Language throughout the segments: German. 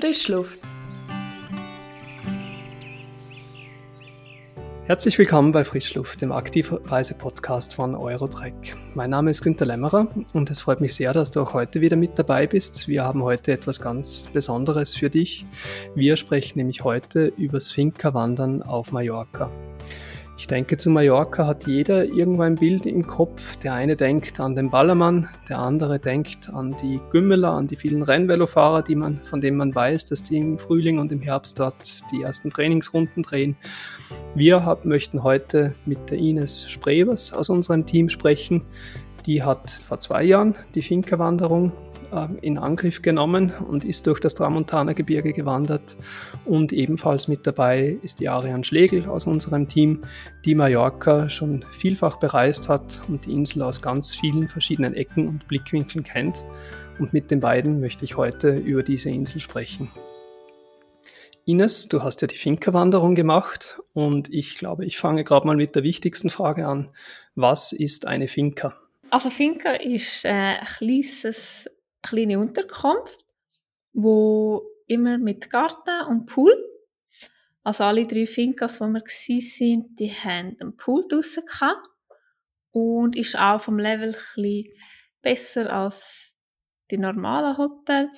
Frischluft. Herzlich willkommen bei Frischluft, dem Aktivreise-Podcast von Eurotrek. Mein Name ist Günter Lämmerer und es freut mich sehr, dass du auch heute wieder mit dabei bist. Wir haben heute etwas ganz Besonderes für dich. Wir sprechen nämlich heute übers Finca-Wandern auf Mallorca. Ich denke, zu Mallorca hat jeder irgendwo ein Bild im Kopf. Der eine denkt an den Ballermann, der andere denkt an die Gümmeler, an die vielen Rennvelofahrer, die man, von denen man weiß, dass die im Frühling und im Herbst dort die ersten Trainingsrunden drehen. Wir hab, möchten heute mit der Ines Sprevers aus unserem Team sprechen. Die hat vor zwei Jahren die Finca-Wanderung in Angriff genommen und ist durch das Tramontana-Gebirge gewandert. Und ebenfalls mit dabei ist die Ariane Schlegel aus unserem Team, die Mallorca schon vielfach bereist hat und die Insel aus ganz vielen verschiedenen Ecken und Blickwinkeln kennt. Und mit den beiden möchte ich heute über diese Insel sprechen. Ines, du hast ja die Finca-Wanderung gemacht und ich glaube, ich fange gerade mal mit der wichtigsten Frage an. Was ist eine Finca? Also Finca ist äh, ein kleines kleine Unterkunft, wo immer mit Garten und Pool. Also alle drei Fincas, wo wir waren, die haben einen Pool draussen und ist auch vom Level ein besser als die normalen Hotels.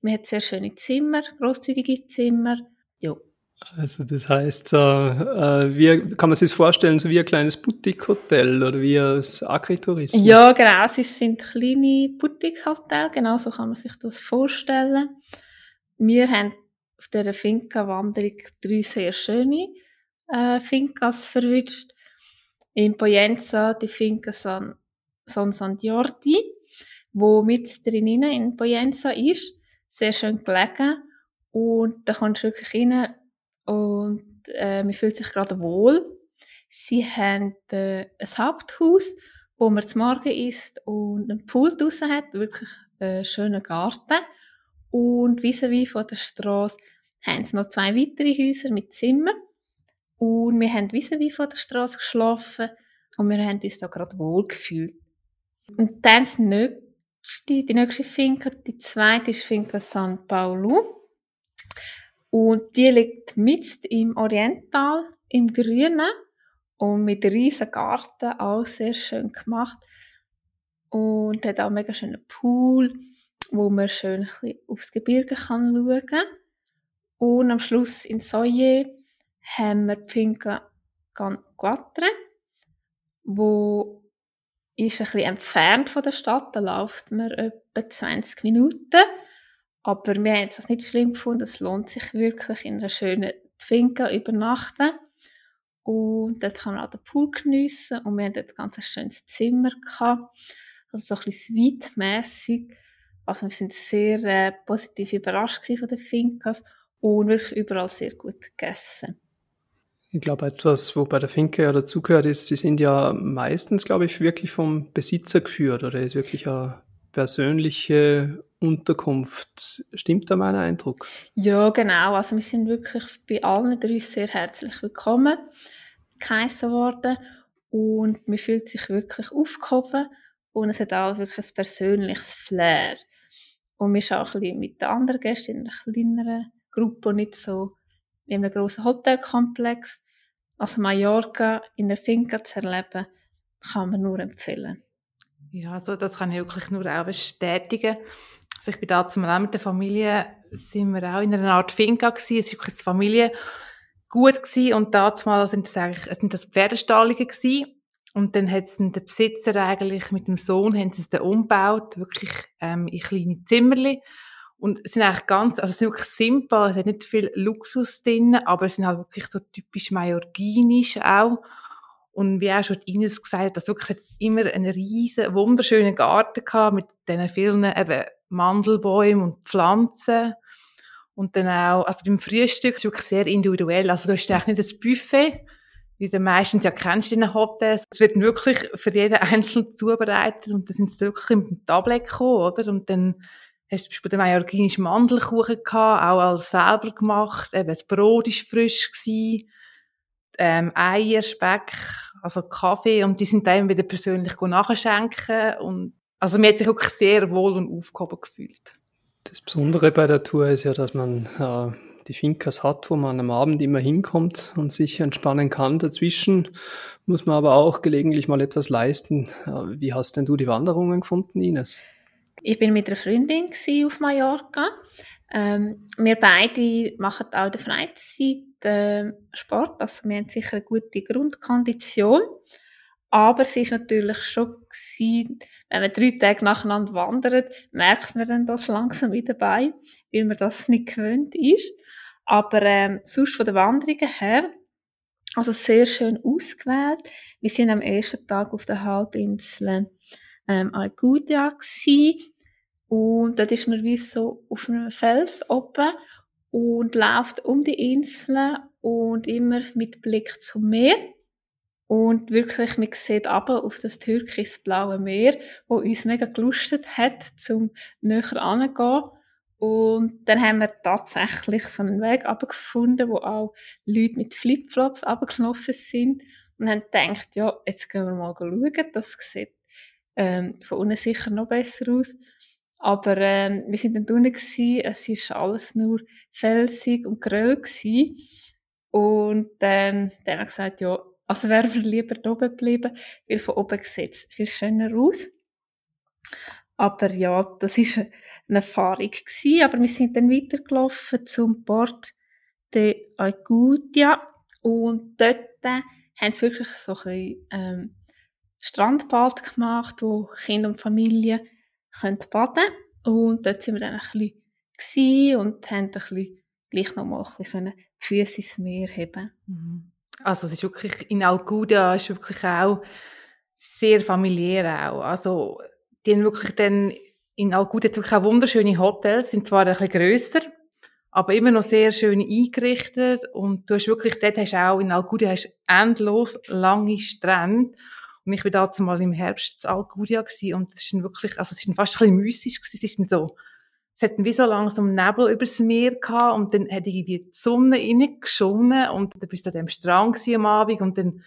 Man hat sehr schöne Zimmer, großzügige Zimmer. Ja. Also das heißt, äh, äh, wie kann man sich das vorstellen, so wie ein kleines Boutique-Hotel oder wie ein Agritourismus? Ja, genau, es sind kleine Boutique-Hotels, genau so kann man sich das vorstellen. Wir haben auf dieser Finca-Wanderung drei sehr schöne äh, Fincas verwünscht. In Poyenza die Finca San, San San Giordi, wo mit drinnen in Poyenza ist, sehr schön gelegen. Und da kannst du wirklich rein und äh, man fühlt sich gerade wohl. Sie haben äh, ein Haupthaus, wo man zum Morgen isst und einen Pool draussen hat, wirklich einen schönen Garten. Und vis-à-vis von der Straße haben sie noch zwei weitere Häuser mit Zimmern. Und wir haben vis-à-vis von der Straße geschlafen und wir haben uns da gerade wohl gefühlt. Und dann das nächste, die nächste Finca, die zweite ist Finca San Paulo. Und die liegt mitten im Oriental, im Grünen und mit riesen Garten, auch sehr schön gemacht. Und hat auch einen mega schönen Pool, wo man schön ein bisschen aufs Gebirge kann schauen kann. Und am Schluss in Soye haben wir die Finca Quatre, wo ist ein bisschen entfernt von der Stadt, da läuft man etwa 20 Minuten. Aber wir haben es nicht schlimm gefunden. Es lohnt sich wirklich in einer schönen Finca übernachten. Und dort kann man auch den Pool geniessen. Und wir hatten dort ganz ein schönes Zimmer gehabt. Also so ein bisschen suite-mässig. Also wir sind sehr äh, positiv überrascht von den Fincas und wirklich überall sehr gut gegessen. Ich glaube, etwas, wo bei der Finke ja dazugehört ist, die sind ja meistens, glaube ich, wirklich vom Besitzer geführt oder ist wirklich eine persönliche Unterkunft. Stimmt da mein Eindruck? Ja, genau. Also wir sind wirklich bei allen drei sehr herzlich willkommen geheissen worden und man fühlt sich wirklich aufgehoben und es hat auch wirklich ein persönliches Flair. Und wir sind auch ein bisschen mit den anderen Gästen in einer kleineren Gruppe und nicht so in einem grossen Hotelkomplex. Also Mallorca in der Finca zu erleben, kann man nur empfehlen. Ja, also das kann ich wirklich nur auch bestätigen. Also ich bin da zum mit der Familie, sind wir auch in einer Art Finca gewesen. Es war wirklich eine Familie gut gewesen. und damals sind das eigentlich, sind das Pferdestallungen gewesen. Und dann hat es der Besitzer eigentlich mit dem Sohn, haben sie es dann umgebaut, wirklich, ähm, in kleine Zimmerli. Und es sind eigentlich ganz, also es sind wirklich simpel, es hat nicht viel Luxus drin, aber es sind halt wirklich so typisch mallorquinisch auch. Und wie auch schon Ines gesagt hat, das wirklich immer einen riesen, wunderschönen Garten gehabt mit diesen vielen eben Mandelbäumen und Pflanzen. Und dann auch, also beim Frühstück ist wirklich sehr individuell. Also du hast eigentlich nicht das Buffet, wie du meistens ja kennst in den Hotels. Es wird wirklich für jeden einzeln zubereitet und dann sind sie wirklich mit dem Tablet gekommen, oder? Und dann hast du zum Beispiel den mallorquinischen Mandelkuchen gehabt, auch alles selber gemacht. Eben, das Brot war frisch gewesen ähm, Eier, Speck, also Kaffee und die sind dann wieder persönlich nachschenken und also mir hat sich wirklich sehr wohl und aufgehoben gefühlt. Das Besondere bei der Tour ist ja, dass man äh, die Finkas hat, wo man am Abend immer hinkommt und sich entspannen kann. Dazwischen muss man aber auch gelegentlich mal etwas leisten. Äh, wie hast denn du die Wanderungen gefunden, Ines? Ich bin mit einer Freundin auf Mallorca. Ähm, wir beide machen auch in der Freizeit äh, Sport, also wir haben sicher eine gute Grundkondition. Aber es ist natürlich schon gewesen, wenn man drei Tage nacheinander wandert, merkt man dann das langsam wieder bei, weil man das nicht gewöhnt ist. Aber ähm, sonst von der Wanderungen her, also sehr schön ausgewählt. Wir sind am ersten Tag auf der Halbinsel ähm, Algudia gewesen. Und dort ist man wie so auf einem Fels oben und läuft um die Insel und immer mit Blick zum Meer. Und wirklich, man sieht aber auf das türkisblaue Meer, wo uns mega gelustet hat, zum näher anzugehen. Und dann haben wir tatsächlich so einen Weg gefunden, wo auch Leute mit Flipflops abgelaufen sind und haben gedacht, ja, jetzt gehen wir mal schauen. Das sieht ähm, von unten sicher noch besser aus. Aber ähm, wir sind dann drinnen gewesen, es ist alles nur felsig und grell gewesen. Und ähm, dann haben wir gesagt, ja, also wären wir lieber oben geblieben, weil von oben sieht es viel schöner aus. Aber ja, das ist eine Erfahrung gewesen. Aber wir sind dann weitergelaufen zum Port de Aigudia und dort äh, haben sie wirklich so ein ähm, Strandbad gemacht, wo Kinder und Familie können baden Und dort sind wir dann ein bisschen und haben ein bisschen, gleich noch mal ein bisschen die Füße ins Meer heben. Mhm. Also es ist wirklich, in Alcuda ist wirklich auch sehr familiär auch. Also die haben wirklich dann, in Alcuda wirklich auch wunderschöne Hotels, sind zwar ein bisschen grösser, aber immer noch sehr schön eingerichtet. Und du hast wirklich, dort hast auch, in Alcuda hast endlos lange Strände. Und ich war da mal im Herbst in Alcudia und es ist wirklich, also es ist fast ein bisschen mystisch es ist so, es hat wie so langsam Nebel übers Meer gehabt und dann hat irgendwie die Sonne reingeschonen und dann bist du an dem Strand am Abend und dann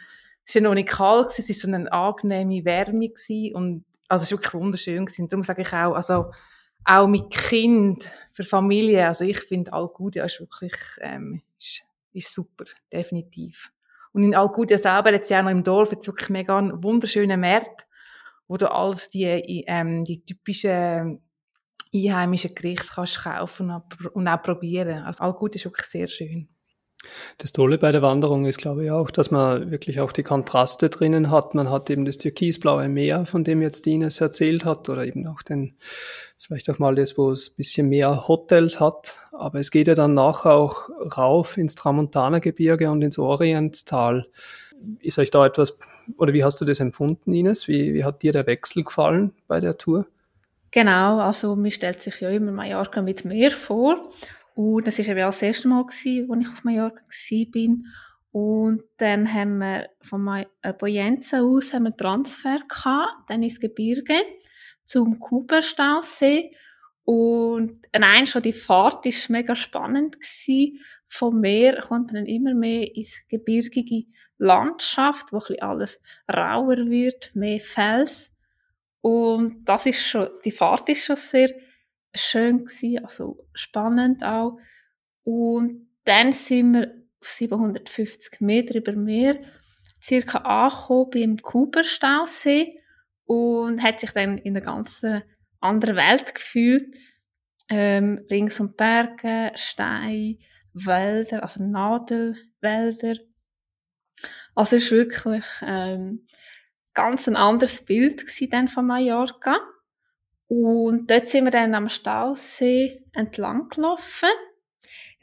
ist ja noch nicht kalt gewesen, es war so eine angenehme Wärme gewesen und also es war wirklich wunderschön gewesen. darum sage ich auch, also auch mit Kind, für Familie, also ich finde Alcudia ist wirklich, ähm, ist, ist super, definitiv. Und in Alcudia selber, jetzt ja auch noch im Dorf, jetzt wirklich mega ein wunderschöner Markt, wo du alles die, ähm, die typischen einheimischen Gerichte kannst kaufen und auch probieren. Also Algut ist wirklich sehr schön. Das Tolle bei der Wanderung ist, glaube ich, auch, dass man wirklich auch die Kontraste drinnen hat. Man hat eben das türkisblaue Meer, von dem jetzt Ines erzählt hat, oder eben auch den, vielleicht auch mal das, wo es ein bisschen mehr Hotels hat. Aber es geht ja dann nachher auch rauf ins Tramontana-Gebirge und ins Orienttal. Ist euch da etwas, oder wie hast du das empfunden, Ines? Wie, wie hat dir der Wechsel gefallen bei der Tour? Genau, also man stellt sich ja immer Mallorca mit Meer vor. Und das war eben das erste Mal, als ich auf Mallorca war. Und dann haben wir von äh, Boyenza aus haben wir Transfer gehabt, dann ins Gebirge zum Kuberstausee. Und nein, schon die Fahrt war mega spannend gewesen. Vom Meer kommt man dann immer mehr ins gebirgige Landschaft, wo ein bisschen alles rauer wird, mehr Fels. Und das ist schon, die Fahrt ist schon sehr schön gewesen, also spannend auch. Und dann sind wir auf 750 Meter über Meer circa angekommen beim Kuberstausee und hat sich dann in einer ganz anderen Welt gefühlt. Ähm, rings um Berge, Steine, Wälder, also Nadelwälder. Also es ist wirklich ähm, ganz ein anderes Bild dann von Mallorca. Und dort sind wir dann am Stausee entlang gelaufen,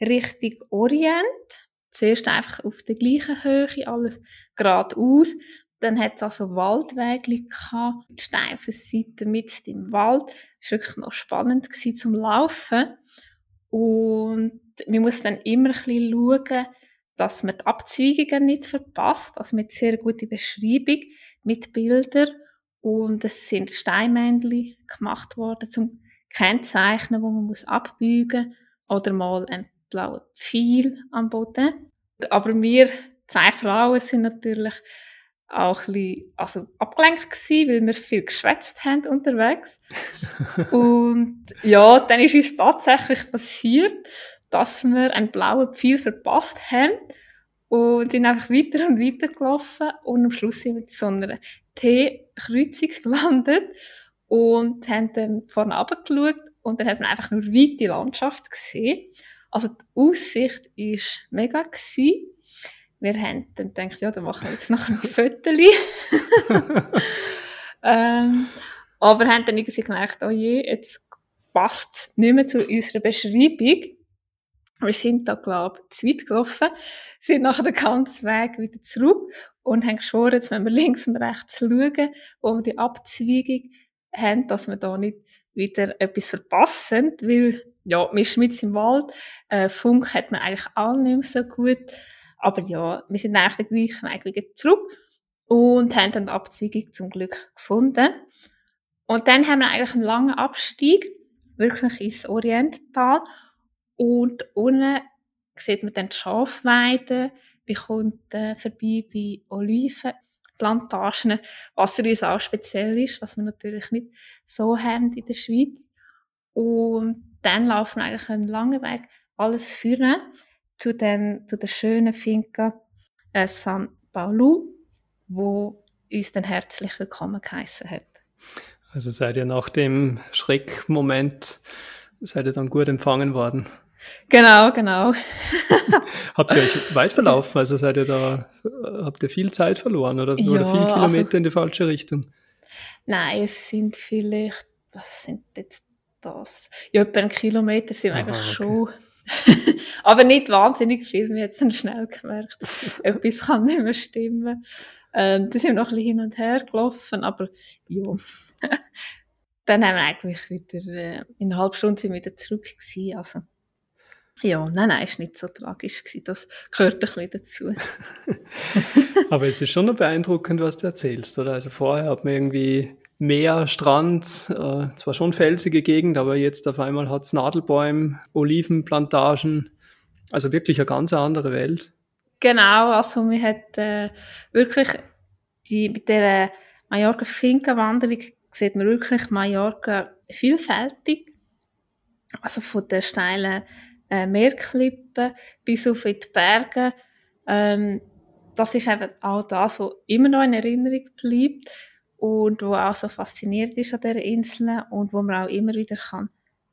Richtung Orient. Zuerst einfach auf der gleichen Höhe, alles geradeaus. Dann hat es also Waldwege gehabt, der Seite mit im Wald. Es war wirklich noch spannend zum Laufen. Und wir mussten dann immer ein bisschen schauen, dass man die Abzweigungen nicht verpasst. Also mit sehr guter Beschreibung mit Bildern und es sind Steinmännchen gemacht worden zum Kennzeichnen, wo man muss abbügen oder mal ein blauer Pfeil am Boden. Aber wir zwei Frauen sind natürlich auch ein bisschen, also abgelenkt gewesen, weil wir viel geschwätzt haben unterwegs. und ja, dann ist uns tatsächlich passiert, dass wir einen blauen Pfeil verpasst haben und sind einfach weiter und weiter gelaufen und am Schluss sind wir zu so einer T-Kreuzung gelandet und haben dann vorne runtergeschaut und dann hat man einfach nur weite Landschaft gesehen. Also die Aussicht war mega gewesen. Wir haben dann gedacht, ja, dann machen wir jetzt noch ein Foto. ähm, aber haben dann irgendwie gemerkt, oh je, jetzt passt es nicht mehr zu unserer Beschreibung. Wir sind da, glaube ich, zu weit gelaufen, sind nachher den ganzen Weg wieder zurück und haben geschworen, jetzt wenn wir links und rechts schauen, wo wir die Abzweigung haben, dass wir da nicht wieder etwas verpassen, weil, ja, wir sind im Wald, äh, Funk hat man eigentlich auch nicht mehr so gut, aber ja, wir sind eigentlich den gleichen Weg wieder zurück und haben dann die Abzweigung zum Glück gefunden. Und dann haben wir eigentlich einen langen Abstieg, wirklich ins Orienttal und unten sieht man dann die Schafweiden, wir kommen vorbei bei Olivenplantagen, was für uns auch speziell ist, was wir natürlich nicht so haben in der Schweiz. Und dann laufen wir eigentlich einen langen Weg alles führen zu, den, zu der schönen Finca äh, San Paulo, wo uns dann herzlich willkommen geheißen hat. Also seid ihr nach dem Schreckmoment, seid ihr dann gut empfangen worden? Genau, genau. habt ihr euch weit verlaufen? Also seid ihr da, habt ihr viel Zeit verloren oder, ja, oder viele Kilometer also, in die falsche Richtung? Nein, es sind vielleicht, was sind jetzt das? Ja, etwa einen Kilometer sind wir eigentlich okay. schon. Aber nicht wahnsinnig viel, wir jetzt schnell gemerkt. Etwas kann nicht mehr stimmen. Ähm, da sind wir noch ein bisschen hin und her gelaufen, aber ja. dann haben wir eigentlich wieder, äh, in einer halben Stunde sind wir wieder zurück gewesen, also. Ja, nein, nein, ist nicht so tragisch gewesen. Das gehört ein bisschen dazu. Aber es ist schon noch beeindruckend, was du erzählst, oder? Also vorher hat man irgendwie Meer, Strand, äh, zwar schon felsige Gegend, aber jetzt auf einmal hat es Nadelbäume, Olivenplantagen, also wirklich eine ganz andere Welt. Genau, also wir hat äh, wirklich die, mit der Mallorca-Finca-Wanderung sieht man wirklich Mallorca vielfältig. Also von der steilen äh, Meerklippen bis auf in die Berge. Ähm, das ist eben auch das, was immer noch in Erinnerung bleibt und wo auch so faszinierend ist an dieser Insel und wo man auch immer wieder kann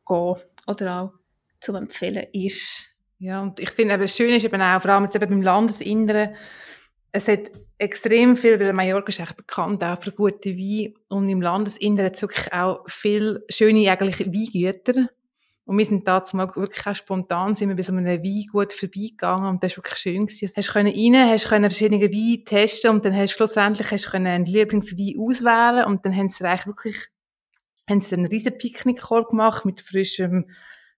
gehen oder auch zu empfehlen ist. Ja, und ich finde eben, schön ist eben auch, vor allem jetzt eben beim Landesinneren, es hat extrem viel, weil Mallorca ist echt bekannt auch für gute Wein und im Landesinneren hat es wirklich auch viele schöne eigentlich Weingüter und wir sind da mal wirklich auch spontan, sind wir bei so einem Weingut vorbeigegangen und das war wirklich schön. Gewesen. Hast können rein, hast können verschiedene Weine testen und dann hast schlussendlich hast können einen Lieblingswein auswählen und dann haben sie eigentlich wirklich, haben sie einen riesen Picknickkorb gemacht mit frischem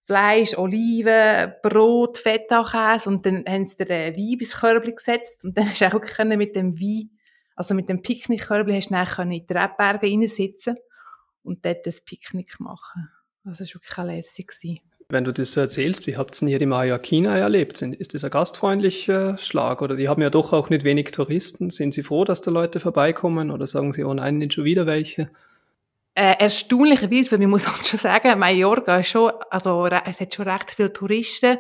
Fleisch, Oliven, Brot, Feta-Käse und dann haben sie den Wein bis Körbchen gesetzt und dann hast du auch wirklich können mit dem Wein, also mit dem Picknickkörbchen hast du dann in die Rebberge reinsitzen und dort das Picknick machen. Das war wirklich auch lässig. Wenn du das so erzählst, wie habt ihr denn hier die Mallorquina erlebt? Ist das ein gastfreundlicher Schlag? Oder die haben ja doch auch nicht wenig Touristen. Sind Sie froh, dass da Leute vorbeikommen? Oder sagen Sie, oh nein, nicht schon wieder welche? Äh, erstaunlicherweise, weil man muss auch schon sagen, Mallorca ist schon, also es hat schon recht viele Touristen.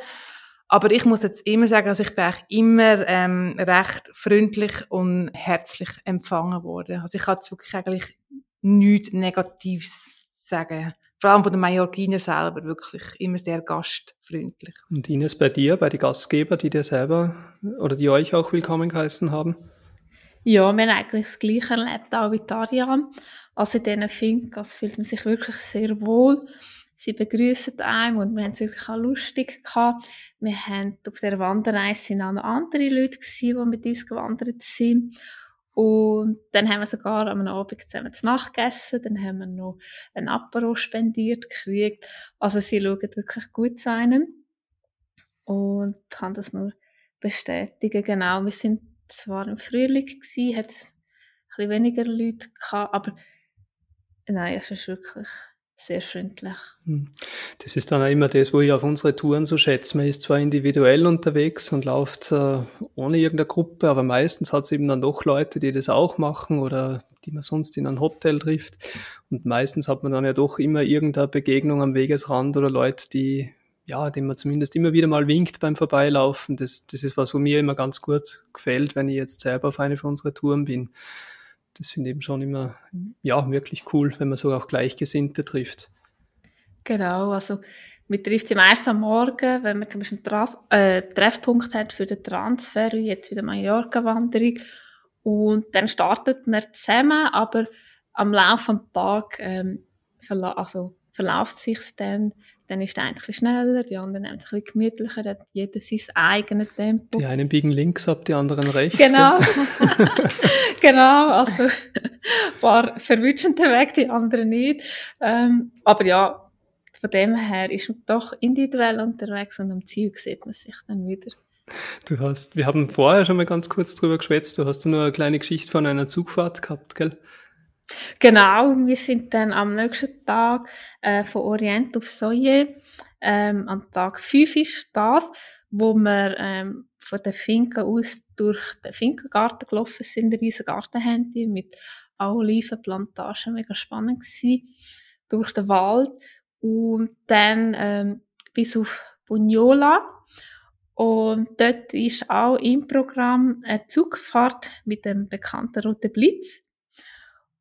Aber ich muss jetzt immer sagen, also ich bin eigentlich immer ähm, recht freundlich und herzlich empfangen worden. Also ich kann jetzt wirklich eigentlich nichts Negatives sagen vor allem von den Mallorquiner selber, wirklich immer sehr gastfreundlich. Und Ines, bei dir, bei den Gastgebern, die dir selber oder die euch auch willkommen geheißen haben? Ja, wir haben eigentlich das Gleiche erlebt, auch wie Tarian. Also in diesen Finkas fühlt man sich wirklich sehr wohl. Sie begrüßen einen und wir haben es wirklich auch lustig gehabt. Wir haben auf der Wanderreise sind auch noch andere Leute gewesen, die mit uns gewandert sind. Und dann haben wir sogar am Abend zusammen zu Nacht gegessen, dann haben wir noch ein Apero spendiert gekriegt. Also sie schauen wirklich gut zu einem. Und kann das nur bestätigen. Genau, wir sind zwar im Frühling gewesen, hat ein bisschen weniger Leute gehabt, aber nein, es ist wirklich sehr freundlich. Hm. Das ist dann auch immer das, wo ich auf unsere Touren so schätze. Man ist zwar individuell unterwegs und läuft äh, ohne irgendeine Gruppe, aber meistens hat es eben dann doch Leute, die das auch machen oder die man sonst in einem Hotel trifft. Und meistens hat man dann ja doch immer irgendeine Begegnung am Wegesrand oder Leute, die ja, dem man zumindest immer wieder mal winkt beim Vorbeilaufen. Das, das ist was, wo mir immer ganz gut gefällt, wenn ich jetzt selber auf eine von unseren Touren bin das finde ich eben schon immer, ja, wirklich cool, wenn man so auch Gleichgesinnte trifft. Genau, also man trifft sich meist am Morgen, wenn man zum Beispiel einen äh, Treffpunkt hat für den Transfer, wie jetzt wieder Mallorca-Wanderung. Und dann startet man zusammen, aber am Laufe des Tages ähm, also verläuft sich dann dann ist der eine ein schneller, die anderen ein bisschen gemütlicher, hat jeder sein eigenes Tempo. Die einen biegen links ab, die anderen rechts. Genau. genau, also ein paar verwünschen den Weg, die anderen nicht. Ähm, aber ja, von dem her ist man doch individuell unterwegs und am Ziel sieht man sich dann wieder. Du hast, wir haben vorher schon mal ganz kurz drüber geschwätzt, du hast nur eine kleine Geschichte von einer Zugfahrt gehabt, gell? Genau, wir sind dann am nächsten Tag äh, von Orient auf Soje. Ähm, am Tag 5 ist das, wo wir ähm, von der Finca aus durch den Finkengarten gelaufen sind, einen riesen Garten haben die mit Olivenplantagen, mega spannend gewesen, durch den Wald und dann ähm, bis auf Bunyola und dort ist auch im Programm eine Zugfahrt mit dem bekannten Roten Blitz.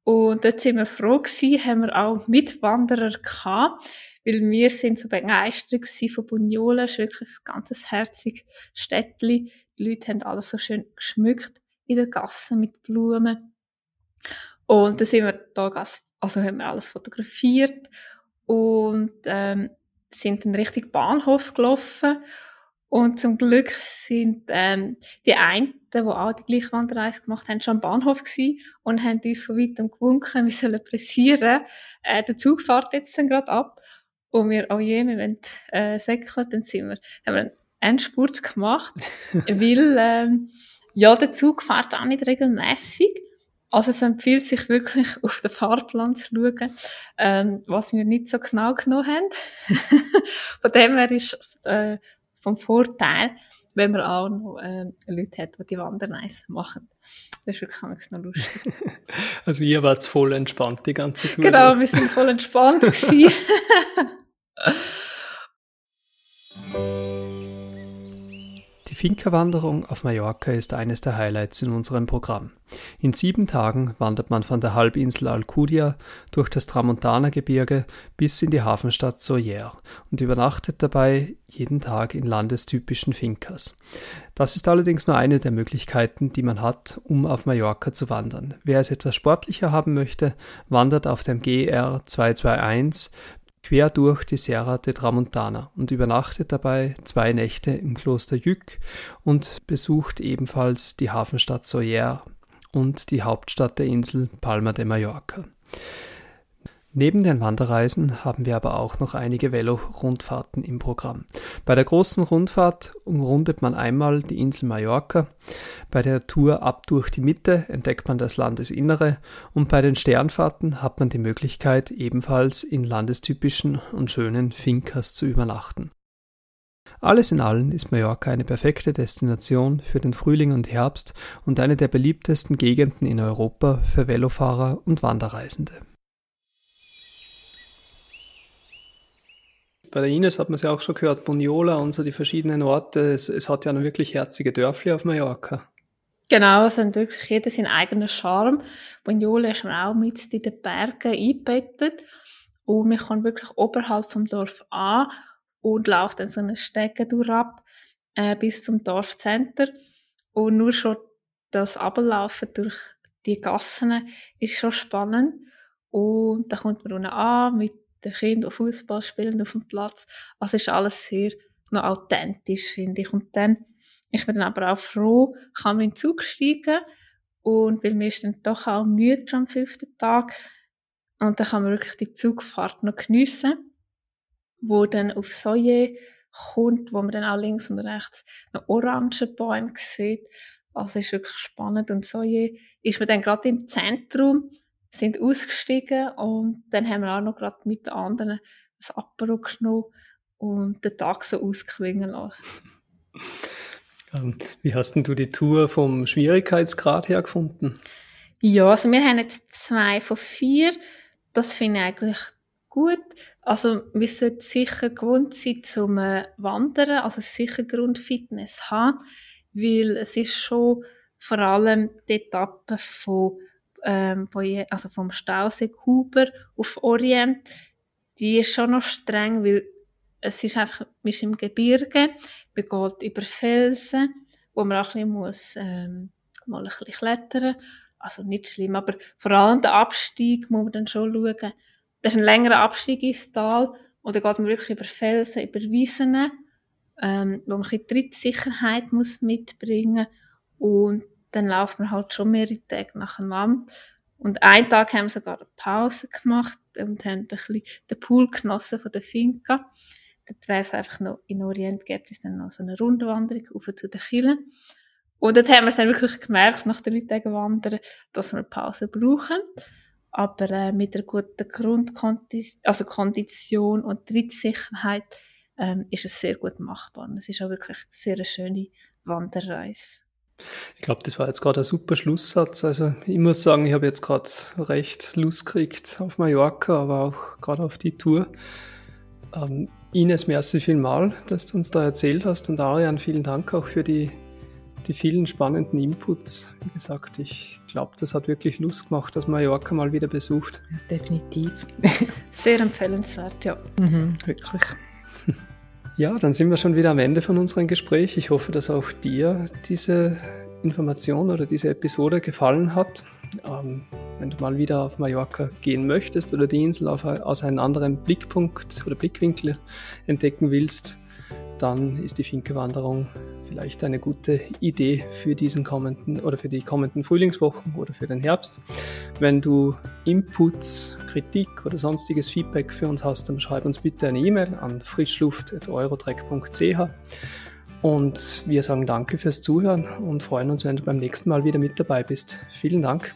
Und dort sind wir froh gewesen, haben wir auch Mitwanderer gehabt, weil wir sind so begeistert von Bunyola. Ist wirklich ein ganz herziges Städtchen. Die Leute haben alles so schön geschmückt in der Gasse mit Blumen. Und dann sind wir da, also haben wir alles fotografiert und ähm, sind dann richtig Bahnhof gelaufen und zum Glück sind ähm, die einen, die auch die gleiche Wanderreise gemacht haben, schon am Bahnhof gewesen und haben uns von weitem gewunken, wir sollen pressieren. Äh, der Zug fährt jetzt dann gerade ab. Und wir, oh je, wir wollen äh, säckeln, dann sind wir, haben wir einen Endspurt gemacht, weil ähm, ja, der Zug fährt auch nicht regelmäßig. Also es empfiehlt sich wirklich, auf den Fahrplan zu schauen, ähm, was wir nicht so genau genommen haben. Von dem her ist äh, vom Vorteil, wenn man auch noch äh, Leute hat, die die Wanderreise machen. Das ist wirklich noch lustig. Also ihr wart voll entspannt die ganze Tour. Genau, wir sind voll entspannt gewesen. Die Finca-Wanderung auf Mallorca ist eines der Highlights in unserem Programm. In sieben Tagen wandert man von der Halbinsel Alcudia durch das Tramontana-Gebirge bis in die Hafenstadt Soller und übernachtet dabei jeden Tag in landestypischen Fincas. Das ist allerdings nur eine der Möglichkeiten, die man hat, um auf Mallorca zu wandern. Wer es etwas sportlicher haben möchte, wandert auf dem GR 221 quer durch die Serra de Tramontana und übernachtet dabei zwei Nächte im Kloster Jück und besucht ebenfalls die Hafenstadt Soller und die Hauptstadt der Insel Palma de Mallorca. Neben den Wanderreisen haben wir aber auch noch einige Velo-Rundfahrten im Programm. Bei der großen Rundfahrt umrundet man einmal die Insel Mallorca, bei der Tour ab durch die Mitte entdeckt man das Landesinnere und bei den Sternfahrten hat man die Möglichkeit, ebenfalls in landestypischen und schönen Fincas zu übernachten. Alles in allem ist Mallorca eine perfekte Destination für den Frühling und Herbst und eine der beliebtesten Gegenden in Europa für Velofahrer und Wanderreisende. Bei der Ines hat man es ja auch schon gehört, Bunyola und so die verschiedenen Orte. Es, es hat ja noch wirklich herzige Dörfli auf Mallorca. Genau, es hat wirklich jeder seinen eigenen Charme. Bunyola ist auch mit in den Bergen eingebettet. Und man kann wirklich oberhalb vom Dorf an und läuft dann so eine Stege durch ab, äh, bis zum Dorfcenter. Und nur schon das Ablaufen durch die Gassen ist schon spannend. Und da kommt man unten an mit den Kindern, Fußball spielen auf dem Platz. Also ist alles sehr noch authentisch, finde ich. Und dann ist man dann aber auch froh, kann man in den Zug steigen und weil mir ist dann doch auch müde am fünften Tag und dann kann man wirklich die Zugfahrt noch geniessen, wo dann auf Soje kommt, wo man dann auch links und rechts noch Orangenbäume sieht. Also ist wirklich spannend und Soje ist man dann gerade im Zentrum sind ausgestiegen und dann haben wir auch noch gerade mit den anderen das Apero genommen und den Tag so ausklingen lassen. Ähm, wie hast denn du die Tour vom Schwierigkeitsgrad her gefunden? Ja, also wir haben jetzt zwei von vier. Das finde ich eigentlich gut. Also wir sollten sicher gewohnt sein zum äh, Wandern, also sicher Grundfitness haben, weil es ist schon vor allem die Etappe von, ähm, also vom Stausee Huber auf Orient, die ist schon noch streng, weil es ist einfach, man ist im Gebirge, man geht über Felsen, wo man auch ein bisschen muss, ähm, mal ein bisschen klettern. Also nicht schlimm, aber vor allem der Abstieg muss man dann schon schauen. Das ist ein längerer Abstieg ins Tal und dann geht man wirklich über Felsen, über Wiesen, ähm, wo man ein bisschen Trittsicherheit muss mitbringen und dann laufen wir halt schon mehrere Tage nacheinander. Und einen Tag haben wir sogar eine Pause gemacht und haben ein bisschen den Pool genossen von der Finca. Dort wäre es einfach noch, in Orient gibt es dann noch so eine Rundwanderung auf zu den Killen. Und dort haben wir es dann wirklich gemerkt, nach drei Tagen Wandern, dass wir eine Pause brauchen. Aber äh, mit einer guten Grundkondition also Kondition und Trittsicherheit ähm, ist es sehr gut machbar. Und es ist auch wirklich eine sehr schöne Wanderreise. Ich glaube, das war jetzt gerade ein super Schlusssatz. Also ich muss sagen, ich habe jetzt gerade recht Lust gekriegt auf Mallorca, aber auch gerade auf die Tour. Ähm, Ines, merci vielmal, dass du uns da erzählt hast und Arian, vielen Dank auch für die, die vielen spannenden Inputs. Wie gesagt, ich glaube, das hat wirklich Lust gemacht, dass Mallorca mal wieder besucht. definitiv. Sehr empfehlenswert, ja. Mhm, wirklich. Ja, dann sind wir schon wieder am Ende von unserem Gespräch. Ich hoffe, dass auch dir diese Information oder diese Episode gefallen hat. Ähm, wenn du mal wieder auf Mallorca gehen möchtest oder die Insel auf, aus einem anderen Blickpunkt oder Blickwinkel entdecken willst, dann ist die Finke-Wanderung vielleicht eine gute Idee für diesen kommenden oder für die kommenden Frühlingswochen oder für den Herbst. Wenn du Inputs, Kritik oder sonstiges Feedback für uns hast, dann schreib uns bitte eine E-Mail an frischluft.eurotrek.ch und wir sagen danke fürs Zuhören und freuen uns, wenn du beim nächsten Mal wieder mit dabei bist. Vielen Dank.